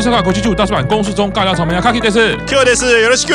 中国际声卡国际剧大出版公式中尬聊草莓呀卡 K 的是 Q 的是有的是 Q，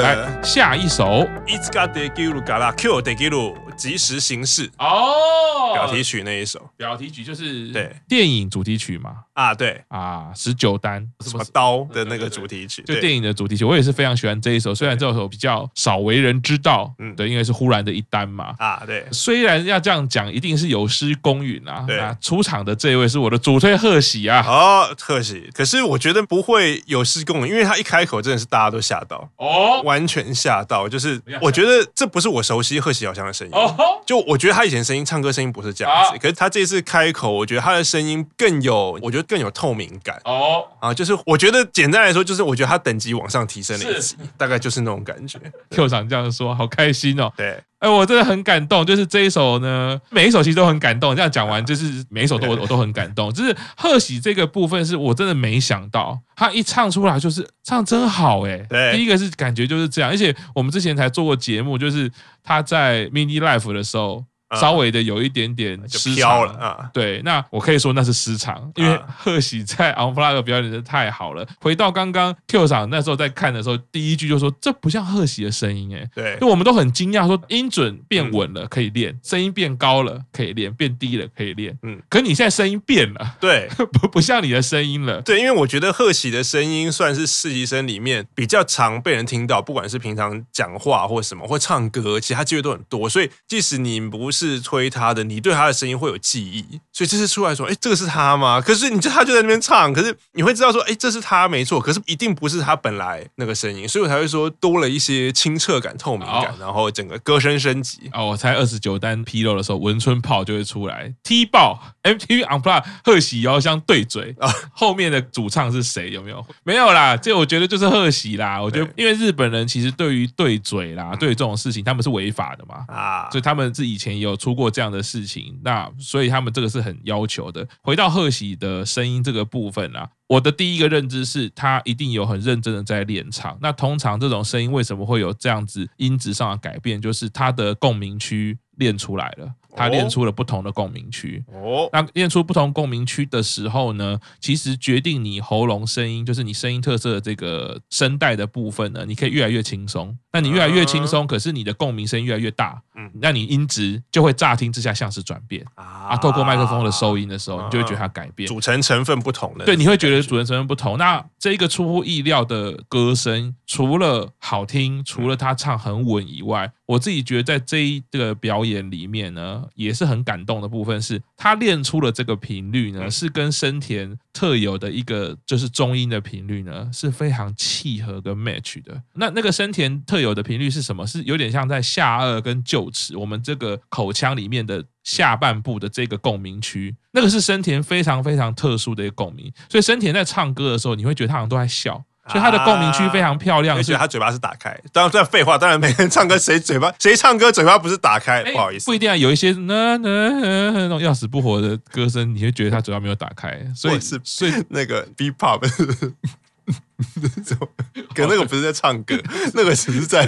来下一首。いつかできるから今日できる即时行事哦， 表题曲那一首，表题曲就是对。电影主题曲嘛。啊，对。啊，十九单。什么刀的那个主题曲，就电影的主题曲，我也是非常喜欢这一首，虽然这首比较少为人知道，嗯，对，因为是忽然的一单嘛。啊，对，虽然要这样讲，一定是有失公允啊，对，出场的这一位是我的主推贺喜啊，哦，贺喜，可是我觉得不会有失公允，因为他一开口真的是大家都吓到，哦，完全吓到，就是我觉得这不是我熟悉贺喜小香的声音，哦，就。我觉得他以前声音唱歌声音不是这样子，可是他这次开口，我觉得他的声音更有，我觉得更有透明感哦啊，就是我觉得简单来说，就是我觉得他等级往上提升了一级，大概就是那种感觉。Q 长这样说，好开心哦。对，哎，我真的很感动，就是这一首呢，每一首其实都很感动。这样讲完，就是每一首都我我都很感动。就是贺喜这个部分，是我真的没想到，他一唱出来就是唱真好哎。对，第一个是感觉就是这样，而且我们之前才做过节目，就是他在 mini life 的时候。稍微的有一点点失常了啊，对，那我可以说那是失常，因为贺喜在 Unplugged 表演的太好了。回到刚刚 Q 场那时候在看的时候，第一句就说这不像贺喜的声音哎，对，就我们都很惊讶，说音准变稳了可以练，声音变高了可以练，变低了可以练，嗯，可你现在声音变了，对，不不像你的声音了，对，因为我觉得贺喜的声音算是实习生里面比较常被人听到，不管是平常讲话或什么，或唱歌，其他机会都很多，所以即使你不是推他的。你对他的声音会有记忆，所以这次出来说，哎，这个是他吗？可是你就他就在那边唱，可是你会知道说，哎，这是他没错，可是一定不是他本来那个声音，所以我才会说多了一些清澈感、透明感，然后整个歌声升级。哦，我猜二十九单披露的时候，文春炮就会出来踢爆 MTV Unplugged 贺喜遥相对嘴啊，后面的主唱是谁？有没有？没有啦，这我觉得就是贺喜啦。我觉得因为日本人其实对于对嘴啦，对于这种事情他们是违法的嘛啊，所以他们是以前有出过这样的事情，那所以他们这个是很要求的。回到贺喜的声音这个部分啊，我的第一个认知是他一定有很认真的在练唱。那通常这种声音为什么会有这样子音质上的改变？就是他的共鸣区练出来了。他练出了不同的共鸣区哦，那练出不同共鸣区的时候呢，其实决定你喉咙声音，就是你声音特色的这个声带的部分呢，你可以越来越轻松。那你越来越轻松，可是你的共鸣声越来越大，嗯，那你音质就会乍听之下像是转变啊。透过麦克风的收音的时候，你就会觉得它改变，组成成分不同了，对，你会觉得组成成分不同。那这一个出乎意料的歌声，除了好听，除了他唱很稳以外，我自己觉得在这一个表演里面呢。也是很感动的部分，是他练出了这个频率呢，是跟生田特有的一个就是中音的频率呢是非常契合跟 match 的。那那个生田特有的频率是什么？是有点像在下颚跟臼齿，我们这个口腔里面的下半部的这个共鸣区，那个是生田非常非常特殊的一个共鸣。所以生田在唱歌的时候，你会觉得他好像都在笑。所以他的共鸣区非常漂亮，而且他嘴巴是打开。当然，这废话，当然每个人唱歌谁嘴巴 谁唱歌嘴巴不是打开？不好意思，不一定啊。有一些那那那种要死不活的歌声，你会觉得他嘴巴没有打开。所以是所以那个 B-pop。可那个不是在唱歌，那个只是在，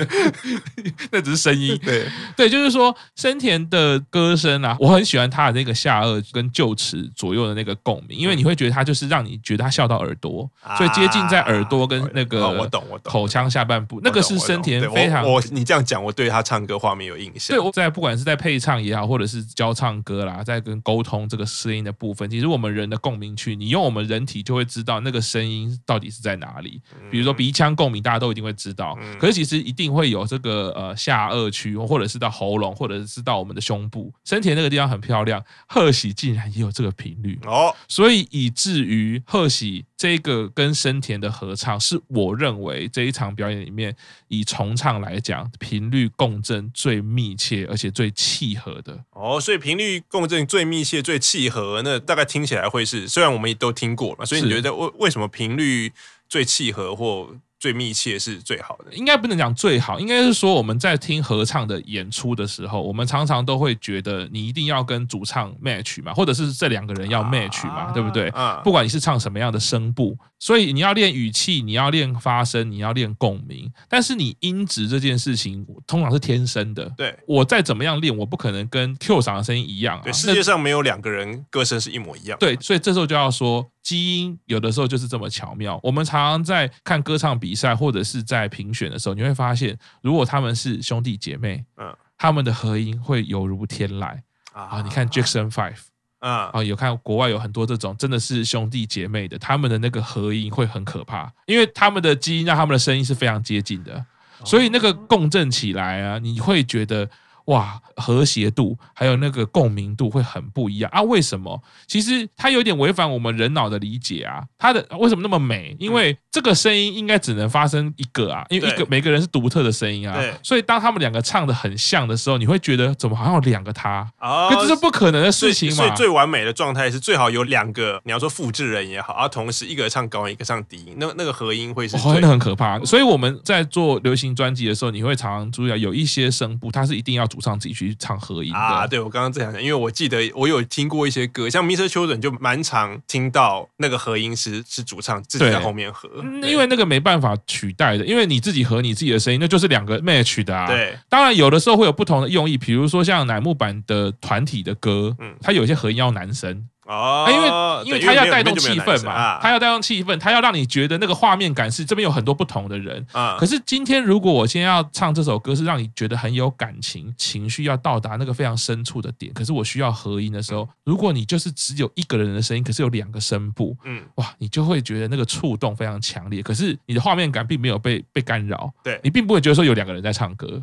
那只是声音。对对，就是说生田的歌声啊，我很喜欢他的那个下颚跟臼齿左右的那个共鸣，因为你会觉得他就是让你觉得他笑到耳朵，所以接近在耳朵跟那个我懂我懂口腔下半部，那个是生田非常。我你这样讲，我对他唱歌画面有印象。对，我在不管是在配唱也好，或者是教唱歌啦，在跟沟通这个声音的部分，其实我们人的共鸣区，你用我们人体就会知道那个声音到底是在哪里。比如说鼻腔共鸣，大家都一定会知道。可是其实一定会有这个呃下颚区，或者是到喉咙，或者是到我们的胸部。生田那个地方很漂亮，贺喜竟然也有这个频率哦，所以以至于贺喜这个跟生田的合唱，是我认为这一场表演里面以重唱来讲，频率共振最密切而且最契合的哦。所以频率共振最密切、最契合，那大概听起来会是，虽然我们都听过嘛，所以你觉得为为什么频率？最契合或最密切是最好的，应该不能讲最好，应该是说我们在听合唱的演出的时候，我们常常都会觉得你一定要跟主唱 match 嘛，或者是这两个人要 match 嘛，啊、对不对？啊、不管你是唱什么样的声部，所以你要练语气，你要练发声，你要练共鸣，但是你音质这件事情通常是天生的。对，我再怎么样练，我不可能跟 Q 嗓的声音一样啊。对，世界上没有两个人歌声是一模一样。对，所以这时候就要说。基因有的时候就是这么巧妙。我们常常在看歌唱比赛或者是在评选的时候，你会发现，如果他们是兄弟姐妹，嗯，他们的合音会犹如天籁啊。你看 Jackson Five，嗯，啊，有看国外有很多这种真的是兄弟姐妹的，他们的那个合音会很可怕，因为他们的基因让他们的声音是非常接近的，所以那个共振起来啊，你会觉得。哇，和谐度还有那个共鸣度会很不一样啊？为什么？其实它有点违反我们人脑的理解啊。它的为什么那么美？因为这个声音应该只能发生一个啊，因为一个每个人是独特的声音啊。所以当他们两个唱的很像的时候，你会觉得怎么好像有两个他？哦，这是不可能的事情嘛。所以最完美的状态是最好有两个，你要说复制人也好，啊，同时一个唱高音，一个唱低音，那那个合音会是真的很可怕。所以我们在做流行专辑的时候，你会常常注意到有一些声部，它是一定要主唱自己去唱。合音啊，对，我刚刚这样讲，因为我记得我有听过一些歌，像 Mr. Children 就蛮常听到那个合音师是主唱自己在后面合，因为那个没办法取代的，因为你自己和你自己的声音，那就是两个 match 的啊。对，当然有的时候会有不同的用意，比如说像乃木坂的团体的歌，嗯，它有些合音要男生。哦，因为因为他要带动气氛嘛，他要带动气氛，他要让你觉得那个画面感是这边有很多不同的人啊。可是今天如果我先要唱这首歌，是让你觉得很有感情，情绪要到达那个非常深处的点。可是我需要合音的时候，如果你就是只有一个人的声音，可是有两个声部，嗯，哇，你就会觉得那个触动非常强烈。可是你的画面感并没有被被干扰，对，你并不会觉得说有两个人在唱歌。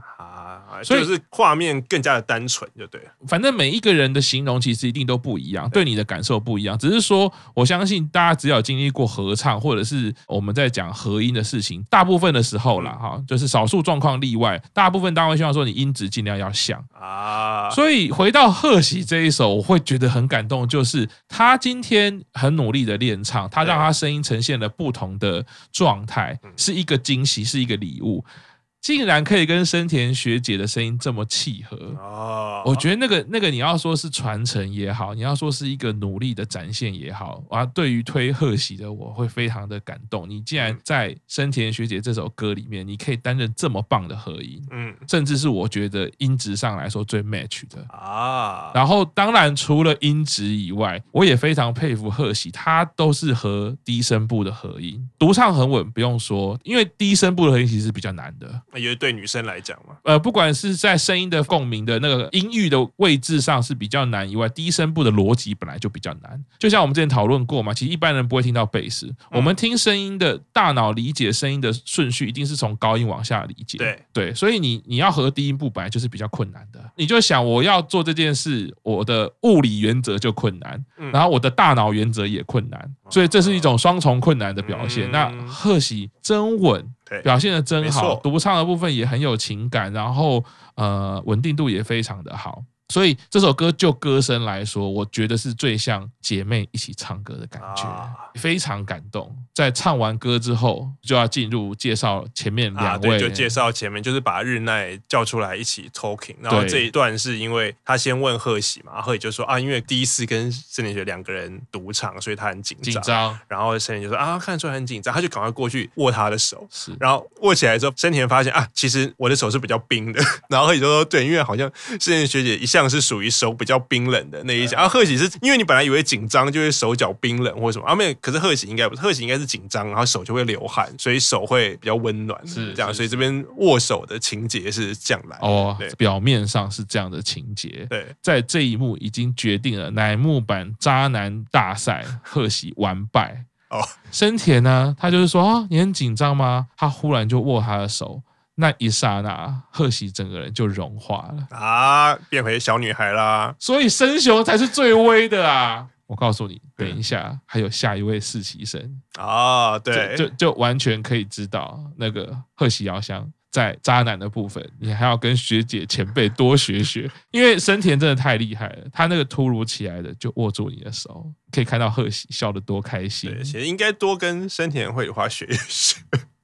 所以是画面更加的单纯，就对。反正每一个人的形容其实一定都不一样，对你的感受不一样。只是说，我相信大家只要经历过合唱，或者是我们在讲合音的事情，大部分的时候啦，哈，就是少数状况例外，大部分大家会希望说你音质尽量要像啊。所以回到贺喜这一首，我会觉得很感动，就是他今天很努力的练唱，他让他声音呈现了不同的状态，是一个惊喜，是一个礼物。竟然可以跟深田学姐的声音这么契合哦！我觉得那个那个你要说是传承也好，你要说是一个努力的展现也好，啊，对于推贺喜的我会非常的感动。你竟然在深田学姐这首歌里面，你可以担任这么棒的合音，嗯，甚至是我觉得音质上来说最 match 的啊。然后当然除了音质以外，我也非常佩服贺喜，他都是和低声部的合音，独唱很稳，不用说，因为低声部的合音其实是比较难的。因为对女生来讲嘛，呃，不管是在声音的共鸣的那个音域的位置上是比较难以外，低声部的逻辑本来就比较难。就像我们之前讨论过嘛，其实一般人不会听到贝斯，嗯、我们听声音的大脑理解声音的顺序一定是从高音往下理解。对对，所以你你要和低音部本来就是比较困难的。你就想我要做这件事，我的物理原则就困难，然后我的大脑原则也困难，所以这是一种双重困难的表现。那贺喜真稳。表现的真好，独唱的部分也很有情感，然后呃稳定度也非常的好。所以这首歌就歌声来说，我觉得是最像姐妹一起唱歌的感觉，非常感动。在唱完歌之后，就要进入介绍前面两位，就介绍前面，就是把日奈叫出来一起 talking。然后这一段是因为他先问贺喜嘛，贺喜就说啊，因为第一次跟森田学两个人独唱，所以他很紧张。紧张然后森田就说啊，看得出来很紧张，他就赶快过去握他的手。是，然后握起来之后，森田发现啊，其实我的手是比较冰的。然后贺喜就说，对，因为好像森田学姐一向。是属于手比较冰冷的那一种，啊，贺喜是因为你本来以为紧张就会手脚冰冷或什么，啊没有，可是贺喜应该不是，贺喜应该是紧张，然后手就会流汗，所以手会比较温暖，是这样，所以这边握手的情节是这样来哦，表面上是这样的情节，对，在这一幕已经决定了乃木坂渣男大赛，贺喜完败哦，生田呢，他就是说啊，你很紧张吗？他忽然就握他的手。那一刹那，贺喜整个人就融化了啊，变回小女孩啦。所以生雄才是最威的啊！我告诉你，等一下还有下一位实习生啊，对，就就，就完全可以知道那个贺喜遥香在渣男的部分，你还要跟学姐前辈多学学，因为深田真的太厉害了，他那个突如其来的就握住你的手，可以看到贺喜笑得多开心。对，其实应该多跟深田绘梨花学一学。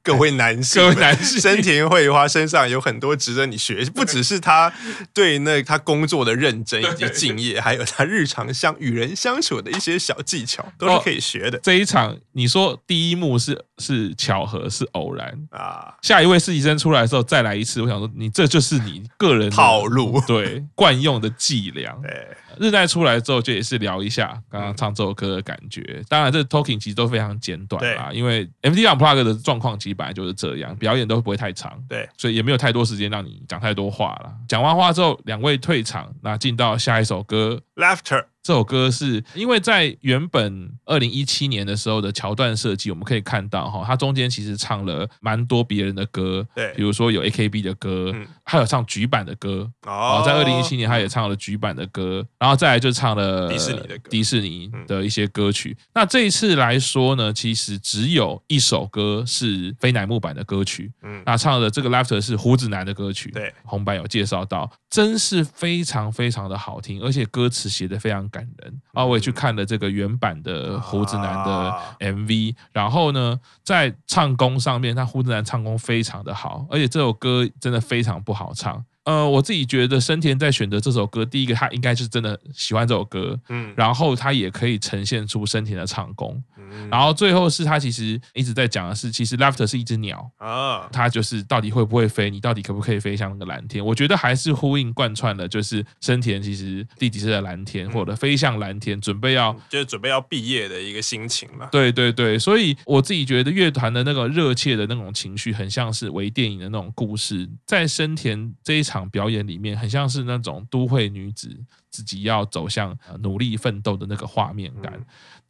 各位男性，各位男性，深田绘花身上有很多值得你学习，不只是他对那他工作的认真以及敬业，还有他日常相与人相处的一些小技巧，都是可以学的。这一场你说第一幕是是巧合是偶然啊？下一位实习生出来的时候再来一次，我想说你这就是你个人套路，对惯用的伎俩。对，日奈出来之后就也是聊一下刚刚唱这首歌的感觉。当然，这 talking 其实都非常简短啦，因为 MTV Unplugged 的状况其实本来就是这样，表演都不会太长，对，所以也没有太多时间让你讲太多话了。讲完话之后，两位退场，那进到下一首歌，Laughter。这首歌是因为在原本二零一七年的时候的桥段设计，我们可以看到哈，它中间其实唱了蛮多别人的歌，对，比如说有 AKB 的歌，嗯。还有唱局版的歌，哦，在二零一七年他也唱了局版的歌，然后再来就唱了迪士尼的歌，迪士尼的一些歌曲。那这一次来说呢，其实只有一首歌是非乃木版的歌曲，嗯，那唱的这个 Laughter 是胡子男的歌曲，对，红白有介绍到，真是非常非常的好听，而且歌词写的非常感人。啊我也去看了这个原版的胡子男的 MV，然后呢，在唱功上面，他胡子男唱功非常的好，而且这首歌真的非常不好唱。呃，我自己觉得生田在选择这首歌，第一个他应该是真的喜欢这首歌，嗯，然后他也可以呈现出生田的唱功，嗯，然后最后是他其实一直在讲的是，其实 Laughter 是一只鸟。啊，他就是到底会不会飞，你到底可不可以飞向那个蓝天？我觉得还是呼应贯穿了，就是生田其实弟弟是在蓝天，或者飞向蓝天，准备要就是准备要毕业的一个心情嘛。对对对，所以我自己觉得乐团的那个热切的那种情绪，很像是微电影的那种故事，在生田这一场。表演里面很像是那种都会女子自己要走向努力奋斗的那个画面感。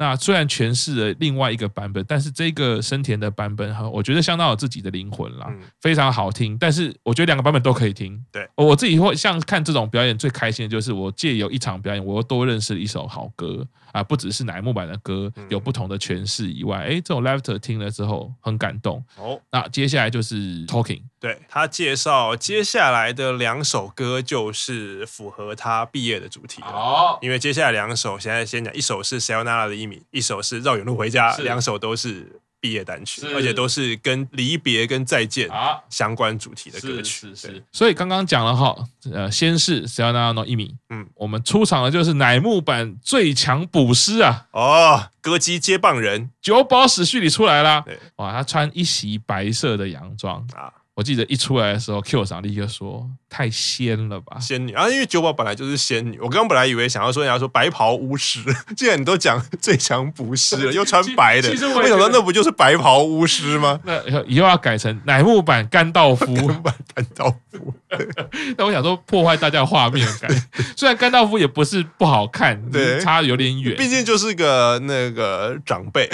那虽然诠释了另外一个版本，但是这个深田的版本哈，我觉得相当有自己的灵魂啦，非常好听。但是我觉得两个版本都可以听。对，我自己会像看这种表演最开心的就是我借由一场表演，我又多认识了一首好歌啊，不只是乃木坂的歌有不同的诠释以外，哎，这种 Laughter 听了之后很感动。哦，那接下来就是 Talking。对，他介绍接下来的两首歌就是符合他毕业的主题。哦，因为接下来两首，现在先讲一首是 Sayonara 的一米，一首是绕远路回家，两首都是毕业单曲，而且都是跟离别跟再见相关主题的歌曲。是是，是，所以刚刚讲了哈，呃，先是 Sayonara の一米，嗯，我们出场的就是乃木坂最强捕师啊，哦，歌姬接棒人。久保史序里出来啦。对，哇，他穿一袭白色的洋装。啊。我记得一出来的时候，Q 长立刻说：“太仙了吧，仙女啊！因为久保本来就是仙女。我刚刚本来以为想要说人家说白袍巫师，既然你都讲最强捕师了，又穿白的，其实我想到那不就是白袍巫师吗？那以后要改成乃木坂甘道夫，甘道夫。那我想说破坏大家的画面感。虽然甘道夫也不是不好看，对，差有点远，毕竟就是个那个长辈。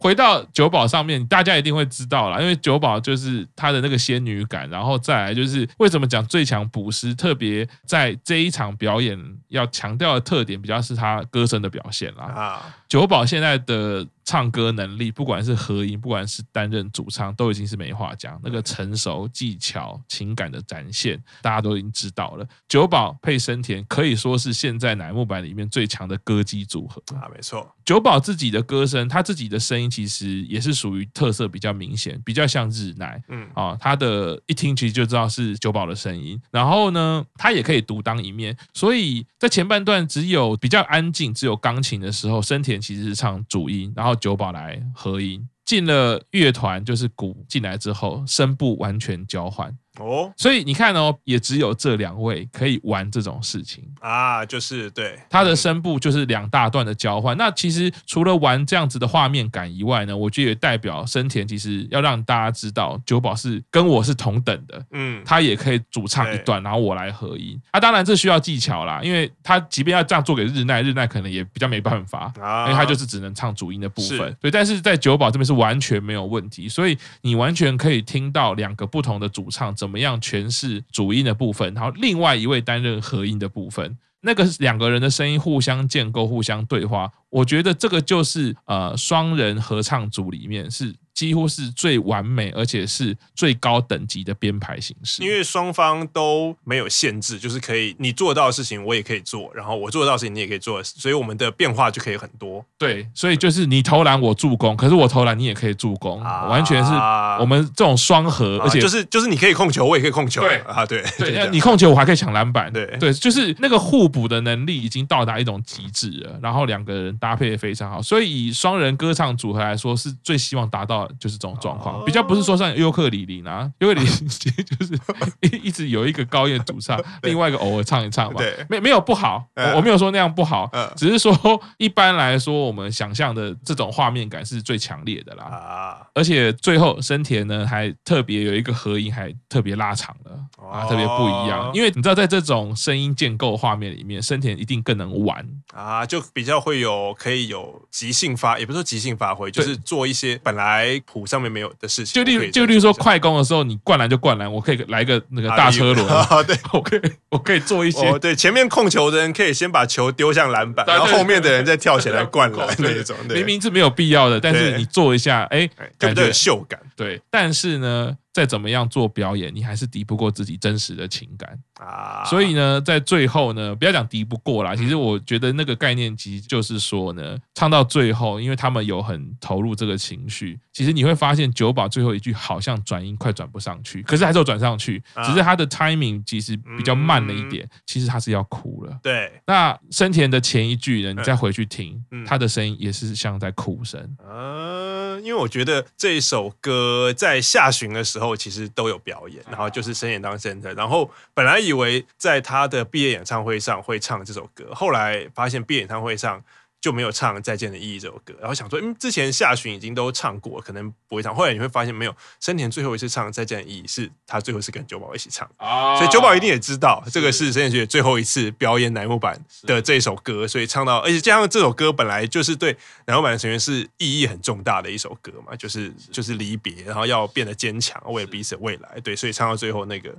回到久保上面，大家一定会知道了，因为久保就是。他的那个仙女感，然后再来就是为什么讲最强捕食，特别在这一场表演要强调的特点，比较是他歌声的表现啦。啊，久保现在的。唱歌能力，不管是合音，不管是担任主唱，都已经是没话讲。那个成熟、技巧、情感的展现，大家都已经知道了。久保配生田可以说是现在乃木坂里面最强的歌姬组合啊，没错。久保自己的歌声，他自己的声音其实也是属于特色比较明显，比较像日奈。嗯啊，他的一听其实就知道是久保的声音。然后呢，他也可以独当一面。所以在前半段只有比较安静，只有钢琴的时候，生田其实是唱主音，然后。酒保来合影。进了乐团就是鼓进来之后，声部完全交换。哦，所以你看哦，也只有这两位可以玩这种事情啊，就是对他的声部就是两大段的交换。那其实除了玩这样子的画面感以外呢，我觉得也代表生田其实要让大家知道九保是跟我是同等的，嗯，他也可以主唱一段，然后我来合音。啊，当然这需要技巧啦，因为他即便要这样做给日奈，日奈可能也比较没办法，因为他就是只能唱主音的部分。对，但是在九保这边是完全没有问题，所以你完全可以听到两个不同的主唱。怎么样诠释主音的部分，然后另外一位担任合音的部分，那个两个人的声音互相建构、互相对话，我觉得这个就是呃双人合唱组里面是几乎是最完美，而且是最高等级的编排形式。因为双方都没有限制，就是可以你做到的事情我也可以做，然后我做得到的事情你也可以做，所以我们的变化就可以很多。对，所以就是你投篮我助攻，可是我投篮你也可以助攻，啊、完全是我们这种双核，而且、啊、就是就是你可以控球，我也可以控球。对啊，对对，你控球我还可以抢篮板。对对，就是那个互补的能力已经到达一种极致了，然后两个人搭配也非常好，所以以双人歌唱组合来说，是最希望达到就是这种状况，比较不是说像尤克里里呢，尤克里里就是 一一直有一个高音主唱，另外一个偶尔唱一唱嘛，没没有不好，我没有说那样不好，只是说一般来说我们想象的这种画面感是最强烈的啦，而且最后生田呢还特别有一个合音还特别拉长了啊，特别不一样，因为你知道在这种声音建构画面里面，生田一定更能玩。啊，就比较会有可以有即兴发，也不是说即兴发挥，就是做一些本来谱上面没有的事情。就例就例如说快攻的时候，你灌篮就灌篮，我可以来个那个大车轮啊，对，我可以我可以做一些，对，前面控球的人可以先把球丢向篮板，然后后面的人再跳起来灌篮那种。明明是没有必要的，但是你做一下，哎，感觉秀感。对，但是呢。再怎么样做表演，你还是敌不过自己真实的情感啊！所以呢，在最后呢，不要讲敌不过啦，其实我觉得那个概念其实就是说呢，唱到最后，因为他们有很投入这个情绪，其实你会发现九保最后一句好像转音快转不上去，可是还是有转上去，只是他的 timing 其实比较慢了一点，其实他是要哭了。对，那生田的前一句呢，你再回去听，他的声音也是像在哭声。嗯，因为我觉得这一首歌在下旬的时候。后其实都有表演，然后就是深演当 center，然后本来以为在他的毕业演唱会上会唱这首歌，后来发现毕业演唱会上。就没有唱《再见的意义》这首歌，然后想说，嗯，之前下旬已经都唱过，可能不会唱。后来你会发现，没有，生田最后一次唱《再见的意义》是他最后是跟九保一起唱，哦、所以九保一定也知道这个是。生田学姐最后一次表演乃木坂的这首歌，所以唱到，而且加上这首歌本来就是对乃木坂的成员是意义很重大的一首歌嘛，就是。就是离别，然后要变得坚强，为了彼此的未来，对，所以唱到最后那个。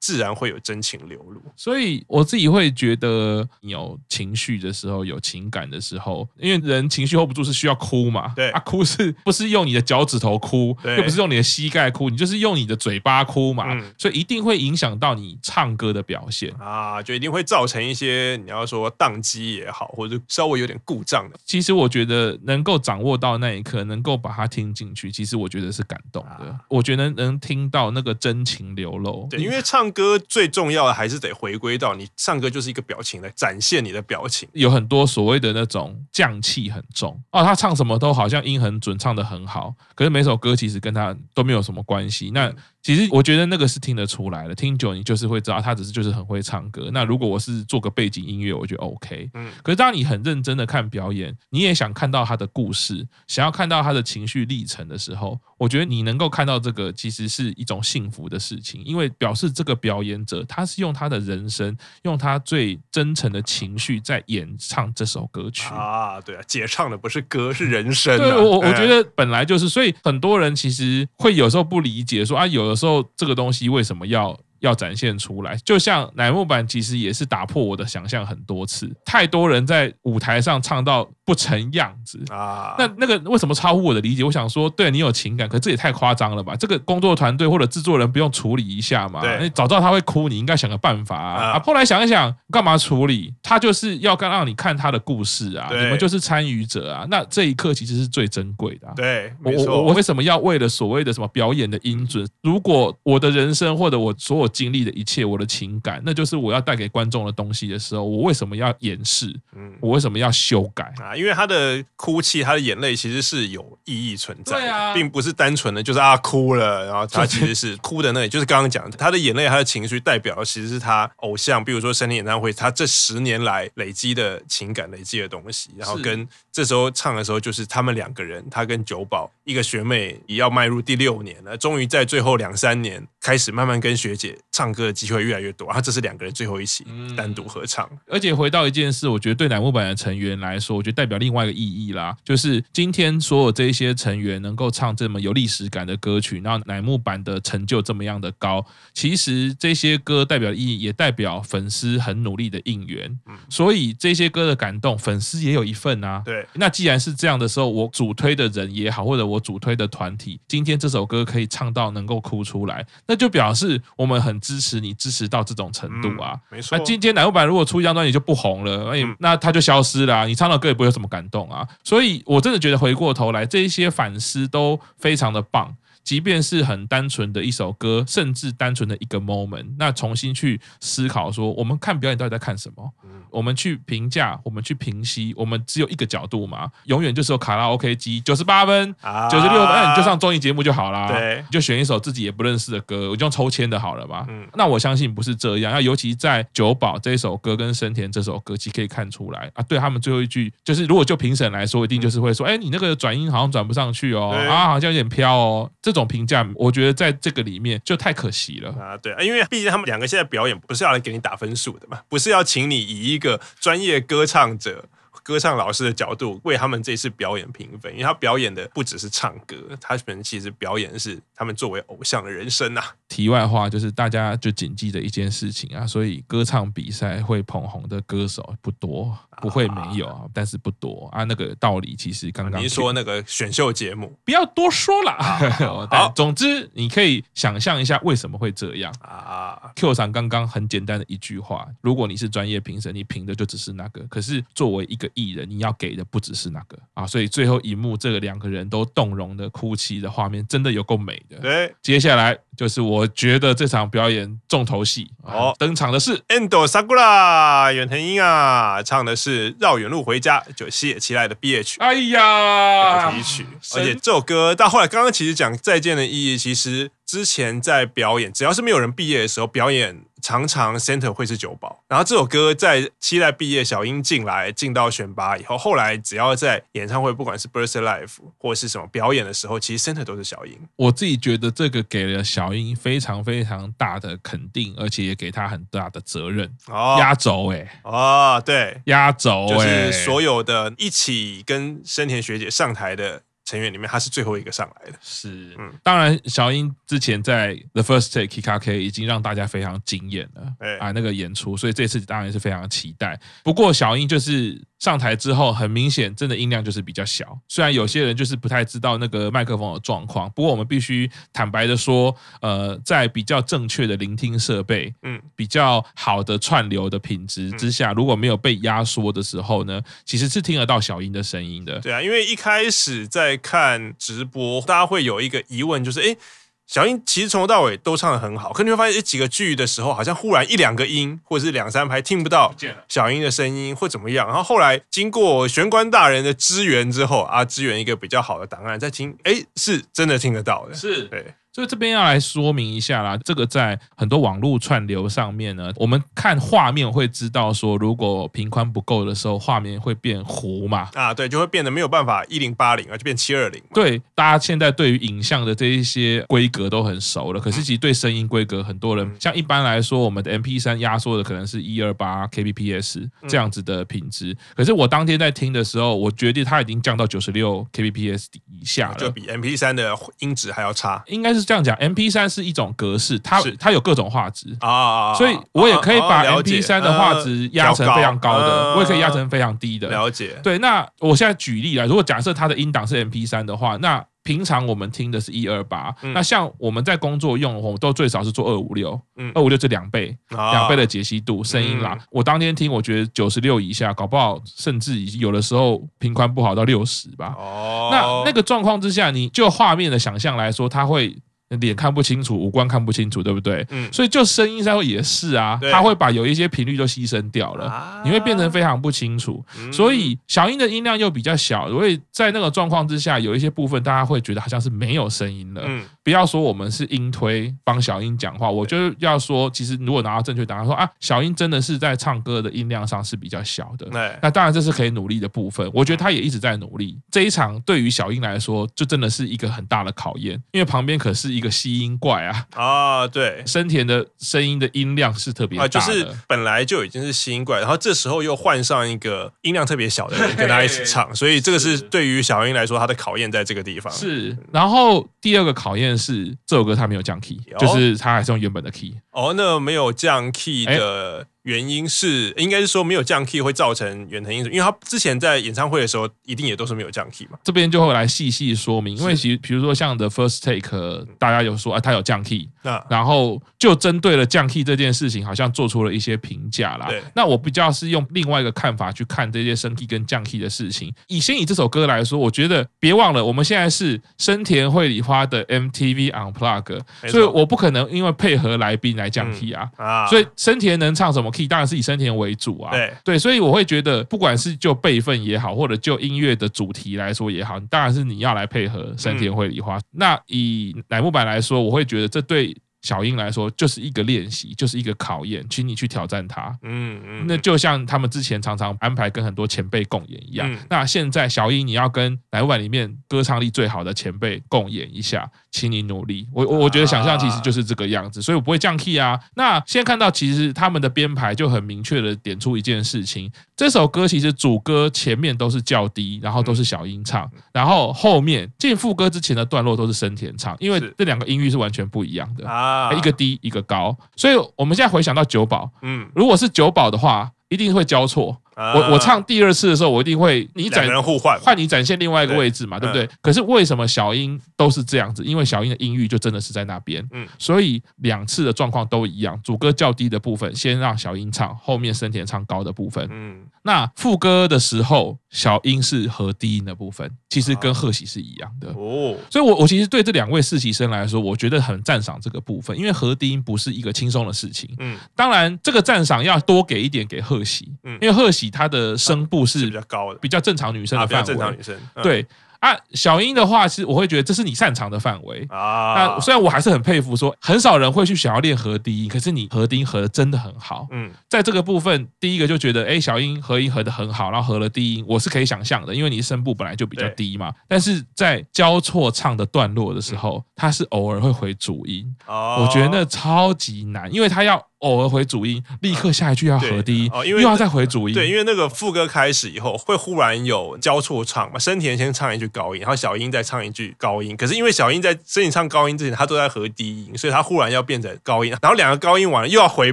自然会有真情流露，所以我自己会觉得，你有情绪的时候，有情感的时候，因为人情绪 hold 不住是需要哭嘛。对啊，哭是不是用你的脚趾头哭，又不是用你的膝盖哭，你就是用你的嘴巴哭嘛。嗯、所以一定会影响到你唱歌的表现啊，就一定会造成一些你要说宕机也好，或者稍微有点故障的。其实我觉得能够掌握到那一刻，能够把它听进去，其实我觉得是感动的。啊、我觉得能听到那个真情流露，对，因为唱。歌最重要的还是得回归到你唱歌就是一个表情来展现你的表情，有很多所谓的那种匠气很重哦，他唱什么都好像音很准，唱的很好，可是每首歌其实跟他都没有什么关系。那其实我觉得那个是听得出来的，听久你就是会知道他只是就是很会唱歌。那如果我是做个背景音乐，我觉得 OK。嗯，可是当你很认真的看表演，你也想看到他的故事，想要看到他的情绪历程的时候，我觉得你能够看到这个，其实是一种幸福的事情，因为表示这个表演者他是用他的人生，用他最真诚的情绪在演唱这首歌曲啊。对啊，姐唱的不是歌，是人生啊。对，我我觉得本来就是，所以很多人其实会有时候不理解，说啊，有的时候这个东西为什么要？要展现出来，就像乃木坂其实也是打破我的想象很多次，太多人在舞台上唱到不成样子啊。那那个为什么超乎我的理解？我想说，对你有情感，可这也太夸张了吧？这个工作团队或者制作人不用处理一下吗？你早知道他会哭，你应该想个办法啊。啊后来想一想，干嘛处理？他就是要刚让你看他的故事啊，你们就是参与者啊。那这一刻其实是最珍贵的。对，我我我为什么要为了所谓的什么表演的音准？如果我的人生或者我所有经历的一切，我的情感，那就是我要带给观众的东西的时候，我为什么要掩饰？嗯，我为什么要修改啊？因为他的哭泣，他的眼泪其实是有意义存在的，啊、并不是单纯的就是啊哭了，然后他其实是 哭的那里，就是刚刚讲的，他的眼泪，他的情绪代表的其实是他偶像，比如说森林演唱会，他这十年来累积的情感、累积的东西，然后跟这时候唱的时候，就是他们两个人，他跟九保一个学妹也要迈入第六年了，终于在最后两三年开始慢慢跟学姐唱歌。的机会越来越多，然后这是两个人最后一起单独合唱。而且回到一件事，我觉得对乃木坂的成员来说，我觉得代表另外一个意义啦，就是今天所有这些成员能够唱这么有历史感的歌曲，然后乃木坂的成就这么样的高，其实这些歌代表的意义也代表粉丝很努力的应援，嗯所以这些歌的感动，粉丝也有一份啊。对，那既然是这样的时候，我主推的人也好，或者我主推的团体，今天这首歌可以唱到能够哭出来，那就表示我们很支持你，支持到这种程度啊。没错。那今天乃木坂如果出一张专辑就不红了，哎，那他就消失了啊，你唱的歌也不会有什么感动啊。所以我真的觉得回过头来，这一些反思都非常的棒。即便是很单纯的一首歌，甚至单纯的一个 moment，那重新去思考说，我们看表演到底在看什么？我们去评价，我们去评析，我们只有一个角度嘛，永远就是有卡拉 OK 机，九十八分、九十六分，那你就上综艺节目就好啦。对，你就选一首自己也不认识的歌，我就用抽签的好了嘛。嗯，那我相信不是这样。那尤其在九保这一首歌跟生田这首歌，其实可以看出来啊。对他们最后一句，就是如果就评审来说，一定就是会说，哎，你那个转音好像转不上去哦，啊，好像有点飘哦，这种。这种评价，我觉得在这个里面就太可惜了啊！对啊，因为毕竟他们两个现在表演不是要来给你打分数的嘛，不是要请你以一个专业歌唱者。歌唱老师的角度为他们这次表演评分，因为他表演的不只是唱歌，他们其实表演的是他们作为偶像的人生啊。题外话就是，大家就谨记的一件事情啊，所以歌唱比赛会捧红的歌手不多，不会没有，啊、但是不多啊。那个道理其实刚刚您说那个选秀节目，不要多说了。好，总之你可以想象一下为什么会这样啊。Q 上刚刚很简单的一句话，如果你是专业评审，你评的就只是那个，可是作为一个艺人，你要给的不只是那个啊，所以最后一幕这个两个人都动容的哭泣的画面，真的有够美的。对，接下来就是我觉得这场表演重头戏哦，登场的是 Endo Sakura 远藤英啊，唱的是《绕远路回家》，就西野七濑的 BH。哎呀，主题曲，而且这首歌到后来刚刚其实讲再见的意义，其实之前在表演，只要是没有人毕业的时候表演。常常 center 会是九保，然后这首歌在期待毕业，小英进来进到选拔以后，后来只要在演唱会，不管是 Birthday Live 或是什么表演的时候，其实 center 都是小英。我自己觉得这个给了小英非常非常大的肯定，而且也给他很大的责任。哦，压轴哎，哦，对，压轴，就是所有的一起跟生田学姐上台的。成员里面，他是最后一个上来的。是，嗯，当然，小英之前在 The First Take Kikake 已经让大家非常惊艳了，哎，啊，那个演出，所以这次当然是非常期待。不过，小英就是。上台之后，很明显，真的音量就是比较小。虽然有些人就是不太知道那个麦克风的状况，不过我们必须坦白的说，呃，在比较正确的聆听设备，嗯，比较好的串流的品质之下，如果没有被压缩的时候呢，其实是听得到小英的声音的。对啊，因为一开始在看直播，大家会有一个疑问，就是诶。小英其实从头到尾都唱的很好，可你会发现，几个句的时候，好像忽然一两个音，或者是两三拍听不到小英的声音，或怎么样。然后后来经过玄关大人的支援之后啊，支援一个比较好的档案，再听，哎，是真的听得到的，是对。所以这边要来说明一下啦，这个在很多网络串流上面呢，我们看画面会知道说，如果频宽不够的时候，画面会变糊嘛。啊，对，就会变得没有办法一零八零，而就变七二零。对，大家现在对于影像的这一些规格都很熟了，可是其实对声音规格，很多人像一般来说，我们的 M P 三压缩的可能是一二八 kbps 这样子的品质，可是我当天在听的时候，我觉得它已经降到九十六 kbps 以下了，就比 M P 三的音质还要差，应该是。这样讲，M P 三是一种格式，它是它有各种画质啊，所以我也可以把 M P 三的画质压成非常高的，我也可以压成非常低的。了解，对。那我现在举例啊，如果假设它的音档是 M P 三的话，那平常我们听的是一二八，那像我们在工作用，我们都最少是做二五六，二五六这两倍，两倍的解析度，声音啦。我当天听，我觉得九十六以下，搞不好甚至有的时候频宽不好到六十吧。哦，那那个状况之下，你就画面的想象来说，它会。脸看不清楚，五官看不清楚，对不对？嗯，所以就声音上也是啊，他会把有一些频率都牺牲掉了，你会变成非常不清楚。所以小英的音量又比较小，所以在那个状况之下，有一些部分大家会觉得好像是没有声音了。嗯，不要说我们是音推帮小英讲话，我就要说，其实如果拿到正确答案，说啊，小英真的是在唱歌的音量上是比较小的。对，那当然这是可以努力的部分，我觉得他也一直在努力。这一场对于小英来说，就真的是一个很大的考验，因为旁边可是。一个吸音怪啊啊，对，生田的声音的音量是特别大就是本来就已经是吸音怪，然后这时候又换上一个音量特别小的人跟他一起唱，所以这个是对于小英来说，他的考验在这个地方。是，然后第二个考验是这首歌他没有降 key，就是他还是用原本的 key。哦，那没有降 key 的。原因是，应该是说没有降 key 会造成远藤英子，因为他之前在演唱会的时候一定也都是没有降 key 嘛。这边就会来细细说明，因为其实比如说像 The First Take，大家有说啊，他有降 key，然后就针对了降 key 这件事情，好像做出了一些评价啦。那我比较是用另外一个看法去看这些升 key 跟降 key 的事情。以先以这首歌来说，我觉得别忘了，我们现在是生田绘里花的 MTV Unplug，所以我不可能因为配合来宾来降 key 啊。啊，所以生田能唱什么 key，当然是以生田为主啊，对对，所以我会觉得，不管是就辈分也好，或者就音乐的主题来说也好，当然是你要来配合生田绘里花。那以乃木坂来说，我会觉得这对。小英来说，就是一个练习，就是一个考验，请你去挑战他。嗯嗯，那就像他们之前常常安排跟很多前辈共演一样。嗯、那现在小英，你要跟乃木坂里面歌唱力最好的前辈共演一下，请你努力。我我我觉得想象其实就是这个样子，所以我不会降 key 啊。那现在看到，其实他们的编排就很明确的点出一件事情：这首歌其实主歌前面都是较低，然后都是小英唱，然后后面进副歌之前的段落都是生田唱，因为这两个音域是完全不一样的啊。一个低一个高，所以我们现在回想到九保，嗯，如果是九保的话，一定会交错。我我唱第二次的时候，我一定会你展人互换，换你展现另外一个位置嘛，对不对？可是为什么小英都是这样子？因为小英的音域就真的是在那边，嗯，所以两次的状况都一样。主歌较低的部分，先让小英唱，后面生田唱高的部分，嗯，那副歌的时候，小英是和低音的部分，其实跟贺喜是一样的哦。所以我我其实对这两位实习生来说，我觉得很赞赏这个部分，因为和低音不是一个轻松的事情，嗯，当然这个赞赏要多给一点给贺喜，嗯，因为贺喜。她的声部是比较高的，比较正常女生的范围。正常女生，对。啊，小英的话是，我会觉得这是你擅长的范围啊。那虽然我还是很佩服，说很少人会去想要练和低音，可是你和低音和的真的很好。嗯，在这个部分，第一个就觉得，哎，小英和音和的很好，然后和了低音，我是可以想象的，因为你声部本来就比较低嘛。但是在交错唱的段落的时候，他是偶尔会回主音，哦我觉得那超级难，因为他要偶尔回主音，立刻下一句要和低音，哦，因为又要再回主音。对，因为那个副歌开始以后会忽然有交错唱嘛，生田先唱一句。高音，然后小英再唱一句高音。可是因为小英在声音唱高音之前，他都在和低音，所以他忽然要变成高音。然后两个高音完了，又要回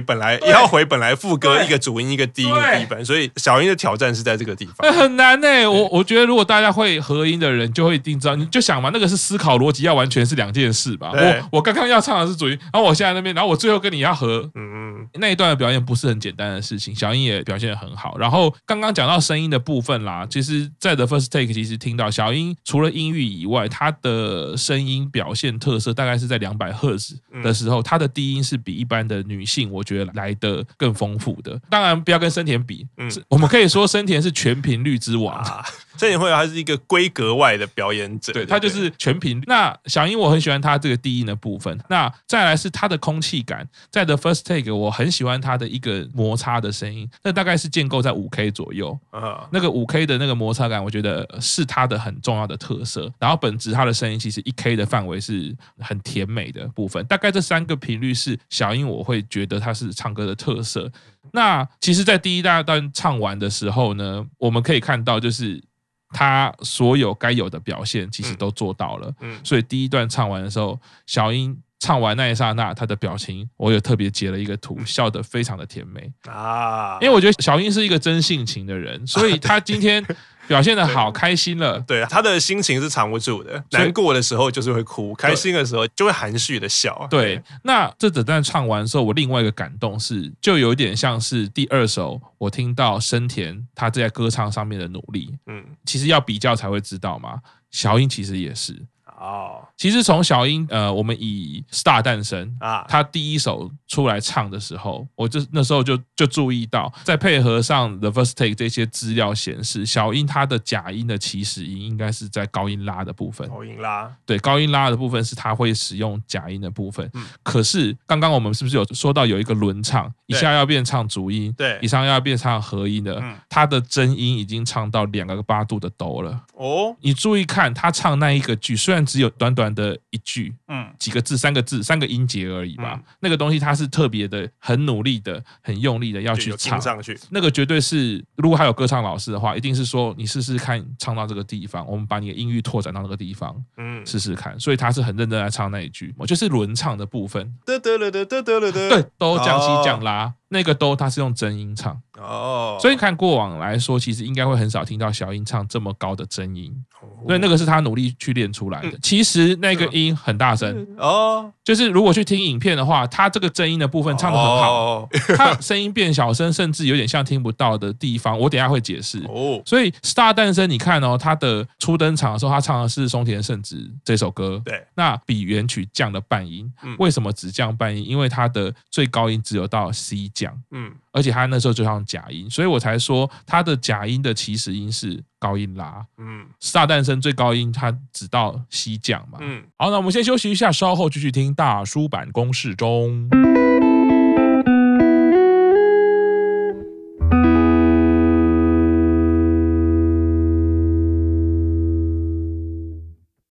本来，又要回本来副歌一个主音一个低音的地方。所以小英的挑战是在这个地方。很难呢、欸。我我觉得如果大家会合音的人，就会一定知道。你就想嘛，那个是思考逻辑要完全是两件事吧。我我刚刚要唱的是主音，然后我现在那边，然后我最后跟你要和，嗯嗯，那一段的表演不是很简单的事情。小英也表现得很好。然后刚刚讲到声音的部分啦，其实在 The First Take 其实听到小英。除了音域以外，她的声音表现特色大概是在两百赫兹的时候，她的低音是比一般的女性，我觉得来的更丰富的。当然，不要跟森田比，嗯，我们可以说森田是全频率之王。生田绘梨花是一个规格外的表演者，对，他就是全频率。那小英我很喜欢他这个低音的部分。那再来是他的空气感，在 The First Take 我很喜欢他的一个摩擦的声音，那大概是建构在五 K 左右。那个五 K 的那个摩擦感，我觉得是他的很重要的特色。然后本质他的声音其实一 K 的范围是很甜美的部分。大概这三个频率是小英我会觉得他是唱歌的特色。那其实，在第一大段唱完的时候呢，我们可以看到就是。他所有该有的表现其实都做到了，嗯，所以第一段唱完的时候，小英唱完那一刹那，他的表情我有特别截了一个图，笑得非常的甜美。啊，因为我觉得小英是一个真性情的人，所以他今天。表现的好，开心了。对，他的心情是藏不住的，难过的时候就是会哭，开心的时候就会含蓄的笑。对，那这整段唱完之后，我另外一个感动是，就有点像是第二首，我听到生田他在歌唱上面的努力。嗯，其实要比较才会知道嘛，小英其实也是。哦，其实从小英呃，我们以 Star 诞生啊，他第一首出来唱的时候，我就那时候就就注意到，再配合上 The First Take 这些资料显示，小英她的假音的起始音应该是在高音拉的部分。高音拉，对，高音拉的部分是他会使用假音的部分。嗯，可是刚刚我们是不是有说到有一个轮唱，一下要变唱主音，对，以上要变唱和音的，他的真音已经唱到两个八度的哆了。哦，你注意看他唱那一个句，虽然。只有短短的一句，嗯，几个字，三个字，三个音节而已吧。嗯、那个东西它是特别的，很努力的，很用力的要去唱。上去。那个绝对是，如果还有歌唱老师的话，一定是说你试试看唱到这个地方，我们把你的音域拓展到那个地方，嗯，试试看。所以他是很认真在唱那一句，我就是轮唱的部分，得得了得得得了得，对，都降西降拉。那个都他是用真音唱。哦，所以看过往来说，其实应该会很少听到小英唱这么高的真音，所以那个是他努力去练出来的。其实那个音很大声。哦，就是如果去听影片的话，他这个真音的部分唱的很好，他声音变小声，甚至有点像听不到的地方，我等下会解释。哦。所以《Star 诞生》，你看哦，他的初登场的时候，他唱的是松田圣子这首歌，对，那比原曲降了半音。为什么只降半音？因为他的最高音只有到 C。降，嗯，而且他那时候就像假音，所以我才说他的假音的起始音是高音拉，嗯，Star 诞生最高音他只到西降嘛，嗯，好，那我们先休息一下，稍后继续听大书版公示中。